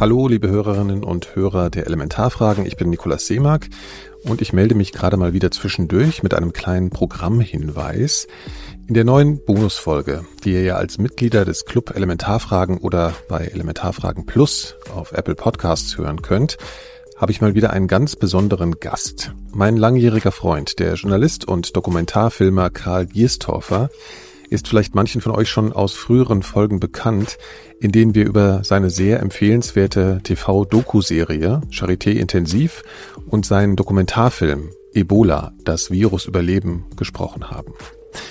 Hallo, liebe Hörerinnen und Hörer der Elementarfragen. Ich bin Nikolaus Seemark und ich melde mich gerade mal wieder zwischendurch mit einem kleinen Programmhinweis. In der neuen Bonusfolge, die ihr ja als Mitglieder des Club Elementarfragen oder bei Elementarfragen Plus auf Apple Podcasts hören könnt, habe ich mal wieder einen ganz besonderen Gast. Mein langjähriger Freund, der Journalist und Dokumentarfilmer Karl Gierstorfer, ist vielleicht manchen von euch schon aus früheren Folgen bekannt, in denen wir über seine sehr empfehlenswerte TV-Doku-Serie Charité Intensiv und seinen Dokumentarfilm Ebola, das Virus überleben, gesprochen haben.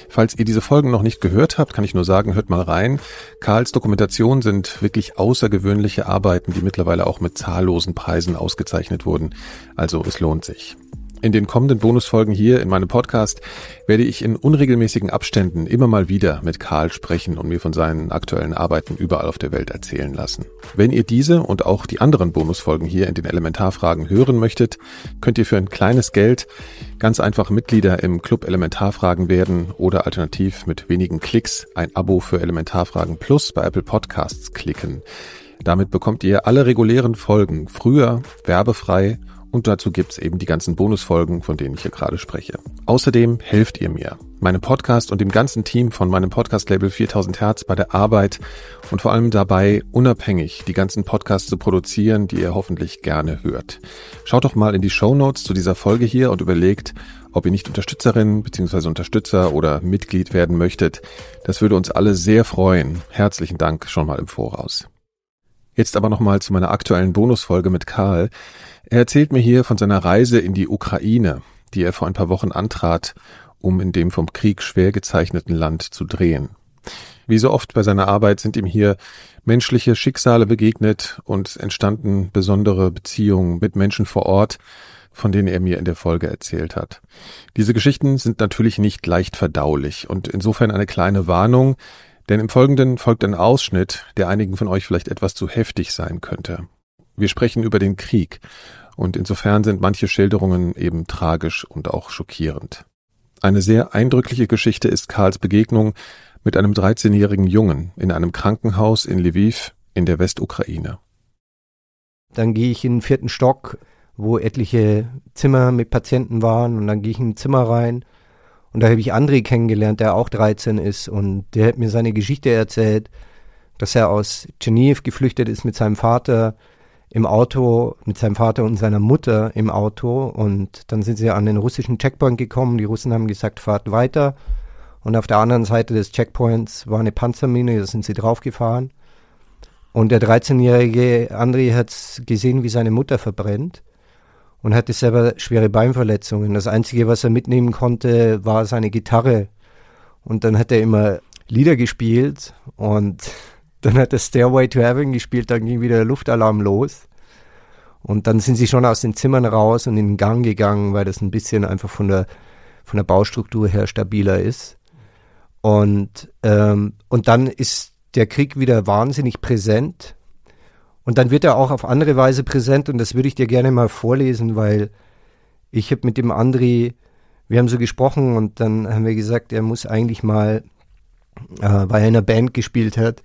Falls ihr diese Folgen noch nicht gehört habt, kann ich nur sagen, hört mal rein. Karls Dokumentation sind wirklich außergewöhnliche Arbeiten, die mittlerweile auch mit zahllosen Preisen ausgezeichnet wurden. Also es lohnt sich. In den kommenden Bonusfolgen hier in meinem Podcast werde ich in unregelmäßigen Abständen immer mal wieder mit Karl sprechen und mir von seinen aktuellen Arbeiten überall auf der Welt erzählen lassen. Wenn ihr diese und auch die anderen Bonusfolgen hier in den Elementarfragen hören möchtet, könnt ihr für ein kleines Geld ganz einfach Mitglieder im Club Elementarfragen werden oder alternativ mit wenigen Klicks ein Abo für Elementarfragen Plus bei Apple Podcasts klicken. Damit bekommt ihr alle regulären Folgen früher, werbefrei und dazu gibt's eben die ganzen Bonusfolgen, von denen ich hier gerade spreche. Außerdem helft ihr mir, meinem Podcast und dem ganzen Team von meinem Podcast-Label 4000 Hertz bei der Arbeit und vor allem dabei, unabhängig die ganzen Podcasts zu produzieren, die ihr hoffentlich gerne hört. Schaut doch mal in die Show Notes zu dieser Folge hier und überlegt, ob ihr nicht Unterstützerin bzw. Unterstützer oder Mitglied werden möchtet. Das würde uns alle sehr freuen. Herzlichen Dank schon mal im Voraus. Jetzt aber nochmal zu meiner aktuellen Bonusfolge mit Karl. Er erzählt mir hier von seiner Reise in die Ukraine, die er vor ein paar Wochen antrat, um in dem vom Krieg schwer gezeichneten Land zu drehen. Wie so oft bei seiner Arbeit sind ihm hier menschliche Schicksale begegnet und entstanden besondere Beziehungen mit Menschen vor Ort, von denen er mir in der Folge erzählt hat. Diese Geschichten sind natürlich nicht leicht verdaulich und insofern eine kleine Warnung, denn im Folgenden folgt ein Ausschnitt, der einigen von euch vielleicht etwas zu heftig sein könnte. Wir sprechen über den Krieg und insofern sind manche Schilderungen eben tragisch und auch schockierend. Eine sehr eindrückliche Geschichte ist Karls Begegnung mit einem 13-jährigen Jungen in einem Krankenhaus in Lviv in der Westukraine. Dann gehe ich in den vierten Stock, wo etliche Zimmer mit Patienten waren und dann gehe ich in ein Zimmer rein und da habe ich André kennengelernt, der auch 13 ist und der hat mir seine Geschichte erzählt, dass er aus Tscherniv geflüchtet ist mit seinem Vater, im Auto mit seinem Vater und seiner Mutter im Auto und dann sind sie an den russischen Checkpoint gekommen. Die Russen haben gesagt, fahrt weiter. Und auf der anderen Seite des Checkpoints war eine Panzermine, da sind sie draufgefahren. Und der 13-jährige André hat gesehen, wie seine Mutter verbrennt und hatte selber schwere Beinverletzungen. Das Einzige, was er mitnehmen konnte, war seine Gitarre. Und dann hat er immer Lieder gespielt und dann hat er Stairway to Heaven gespielt, dann ging wieder der Luftalarm los. Und dann sind sie schon aus den Zimmern raus und in den Gang gegangen, weil das ein bisschen einfach von der, von der Baustruktur her stabiler ist. Und, ähm, und dann ist der Krieg wieder wahnsinnig präsent. Und dann wird er auch auf andere Weise präsent und das würde ich dir gerne mal vorlesen, weil ich habe mit dem André, wir haben so gesprochen und dann haben wir gesagt, er muss eigentlich mal, äh, weil er in einer Band gespielt hat,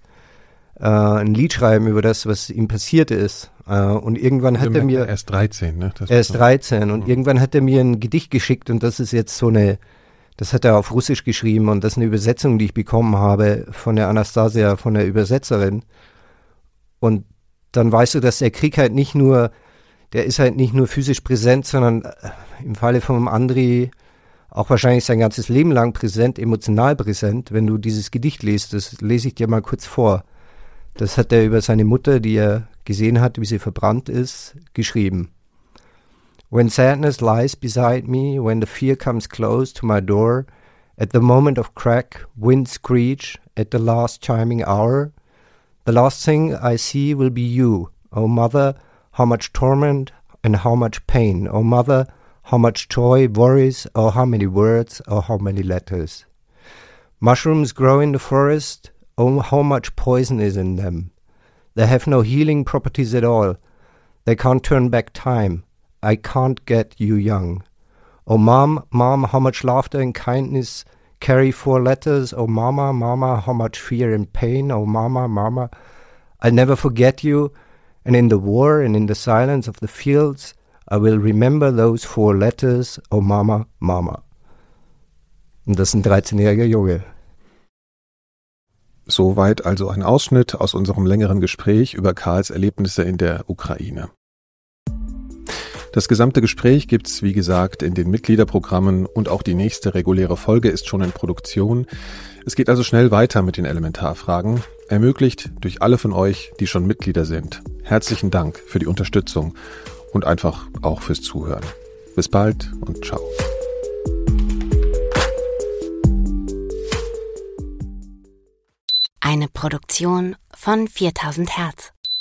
äh, ein Lied schreiben über das, was ihm passiert ist. Äh, und irgendwann hat er mir. Er ist 13, ne? Das er ist 13 und mhm. irgendwann hat er mir ein Gedicht geschickt und das ist jetzt so eine, das hat er auf Russisch geschrieben und das ist eine Übersetzung, die ich bekommen habe von der Anastasia, von der Übersetzerin. Und dann weißt du, dass der Krieg halt nicht nur, der ist halt nicht nur physisch präsent, sondern äh, im Falle von André auch wahrscheinlich sein ganzes Leben lang präsent, emotional präsent. Wenn du dieses Gedicht liest, das lese ich dir mal kurz vor. Das hat er über seine Mutter, die er gesehen hat, wie sie verbrannt ist, geschrieben. When sadness lies beside me, when the fear comes close to my door, at the moment of crack, wind screech, at the last chiming hour, the last thing I see will be you, O mother, how much torment and how much pain, O mother, how much joy, worries, or how many words, or how many letters. Mushrooms grow in the forest, Oh, how much poison is in them. They have no healing properties at all. They can't turn back time. I can't get you young. Oh, mom, mom, how much laughter and kindness carry four letters. Oh, mama, mama, how much fear and pain. Oh, mama, mama, I'll never forget you, And in the war and in the silence of the fields, I will remember those four letters, oh Mama, Mama. Und das ist ein 13-jähriger Junge. Soweit also ein Ausschnitt aus unserem längeren Gespräch über Karls Erlebnisse in der Ukraine. Das gesamte Gespräch gibt's wie gesagt, in den Mitgliederprogrammen und auch die nächste reguläre Folge ist schon in Produktion. Es geht also schnell weiter mit den Elementarfragen, ermöglicht durch alle von euch, die schon Mitglieder sind. Herzlichen Dank für die Unterstützung und einfach auch fürs Zuhören. Bis bald und ciao. Eine Produktion von 4000 Hertz.